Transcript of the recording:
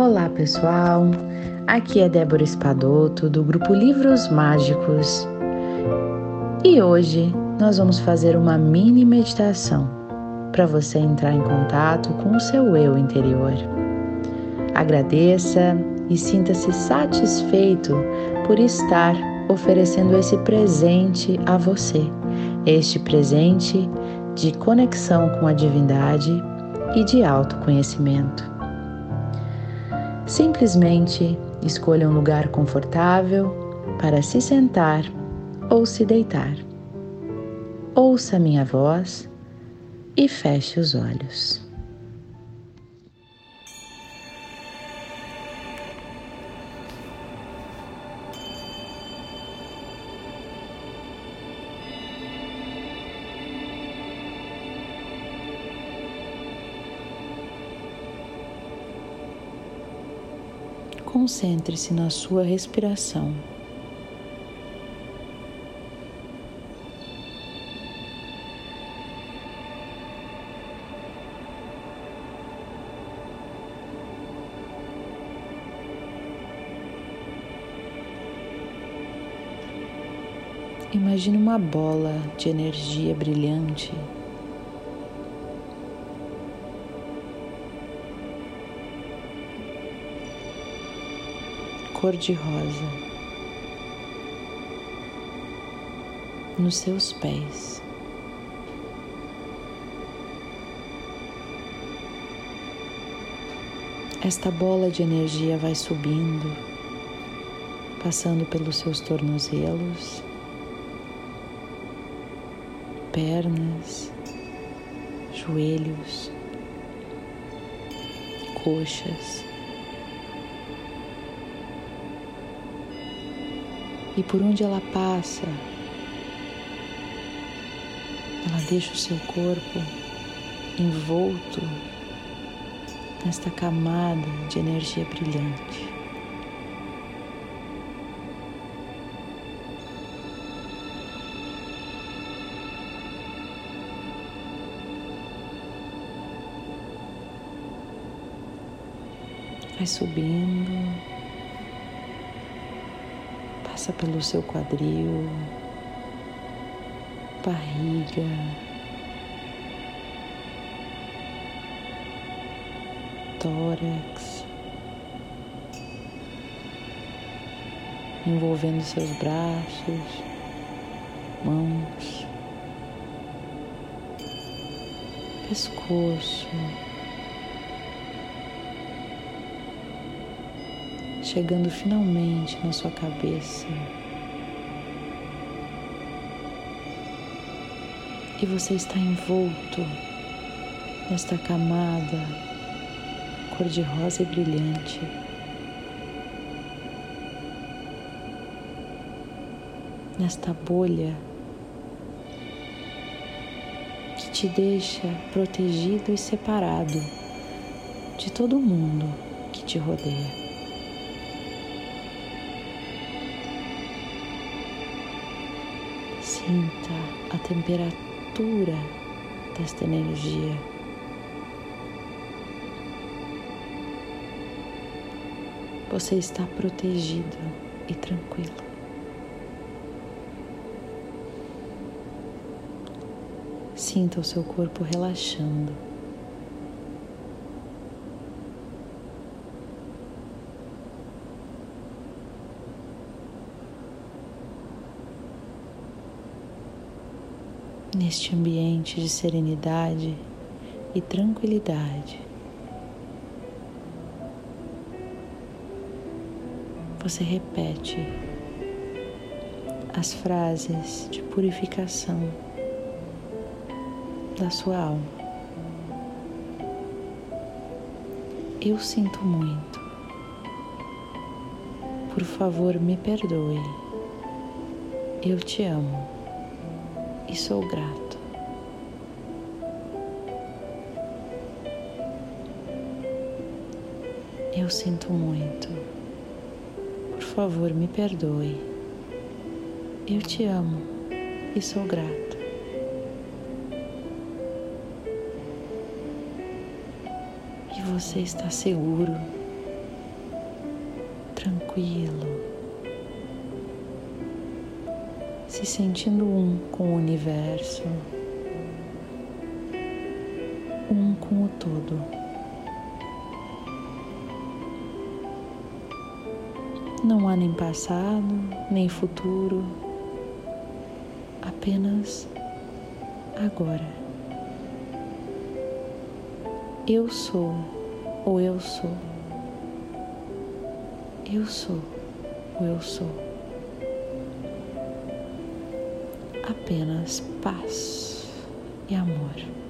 Olá pessoal, aqui é Débora Espadoto do grupo Livros Mágicos e hoje nós vamos fazer uma mini meditação para você entrar em contato com o seu eu interior. Agradeça e sinta-se satisfeito por estar oferecendo esse presente a você, este presente de conexão com a divindade e de autoconhecimento. Simplesmente escolha um lugar confortável para se sentar ou se deitar. Ouça minha voz e feche os olhos. Concentre-se na sua respiração. Imagine uma bola de energia brilhante cor-de-rosa nos seus pés. Esta bola de energia vai subindo, passando pelos seus tornozelos, pernas, joelhos, coxas. E por onde ela passa, ela deixa o seu corpo envolto nesta camada de energia brilhante. Vai subindo passa pelo seu quadril, barriga, tórax, envolvendo seus braços, mãos, pescoço. Chegando finalmente na sua cabeça. E você está envolto nesta camada cor-de-rosa e brilhante. Nesta bolha que te deixa protegido e separado de todo mundo que te rodeia. Sinta a temperatura desta energia. Você está protegido e tranquilo. Sinta o seu corpo relaxando. Neste ambiente de serenidade e tranquilidade. Você repete as frases de purificação da sua alma. Eu sinto muito. Por favor, me perdoe. Eu te amo e sou grato. Eu sinto muito. Por favor, me perdoe. Eu te amo e sou grato. E você está seguro tranquilo, se sentindo um com o universo, um com o todo. Não há nem passado, nem futuro, apenas agora. Eu sou ou eu sou. Eu sou ou eu sou. Apenas paz e amor.